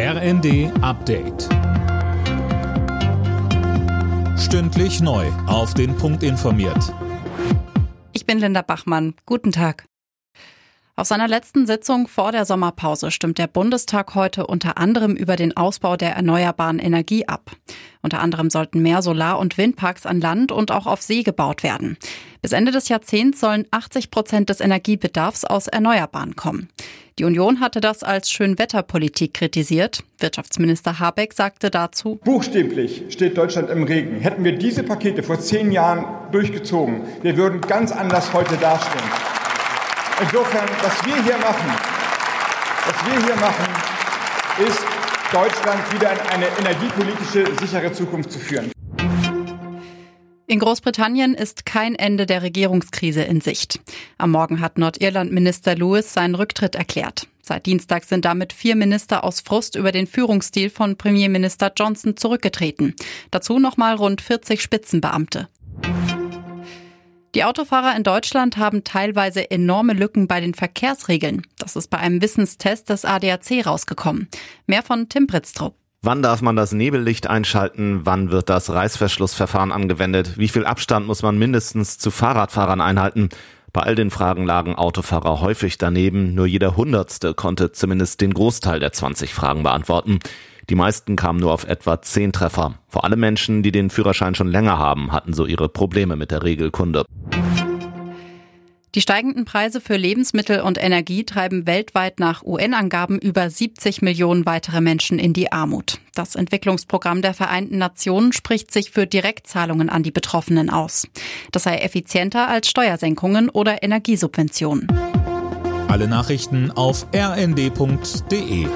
RND Update. Stündlich neu. Auf den Punkt informiert. Ich bin Linda Bachmann. Guten Tag. Auf seiner letzten Sitzung vor der Sommerpause stimmt der Bundestag heute unter anderem über den Ausbau der erneuerbaren Energie ab. Unter anderem sollten mehr Solar- und Windparks an Land und auch auf See gebaut werden. Bis Ende des Jahrzehnts sollen 80 Prozent des Energiebedarfs aus Erneuerbaren kommen. Die Union hatte das als Schönwetterpolitik kritisiert. Wirtschaftsminister Habeck sagte dazu, Buchstäblich steht Deutschland im Regen. Hätten wir diese Pakete vor zehn Jahren durchgezogen, wir würden ganz anders heute dastehen. Insofern, was wir hier machen, was wir hier machen, ist Deutschland wieder in eine energiepolitische sichere Zukunft zu führen. In Großbritannien ist kein Ende der Regierungskrise in Sicht. Am Morgen hat Nordirland-Minister Lewis seinen Rücktritt erklärt. Seit Dienstag sind damit vier Minister aus Frust über den Führungsstil von Premierminister Johnson zurückgetreten. Dazu nochmal rund 40 Spitzenbeamte. Die Autofahrer in Deutschland haben teilweise enorme Lücken bei den Verkehrsregeln. Das ist bei einem Wissenstest des ADAC rausgekommen. Mehr von Tim Britztrup. Wann darf man das Nebellicht einschalten? Wann wird das Reißverschlussverfahren angewendet? Wie viel Abstand muss man mindestens zu Fahrradfahrern einhalten? Bei all den Fragen lagen Autofahrer häufig daneben. Nur jeder Hundertste konnte zumindest den Großteil der 20 Fragen beantworten. Die meisten kamen nur auf etwa 10 Treffer. Vor allem Menschen, die den Führerschein schon länger haben, hatten so ihre Probleme mit der Regelkunde. Die steigenden Preise für Lebensmittel und Energie treiben weltweit nach UN-Angaben über 70 Millionen weitere Menschen in die Armut. Das Entwicklungsprogramm der Vereinten Nationen spricht sich für Direktzahlungen an die Betroffenen aus. Das sei effizienter als Steuersenkungen oder Energiesubventionen. Alle Nachrichten auf rnd.de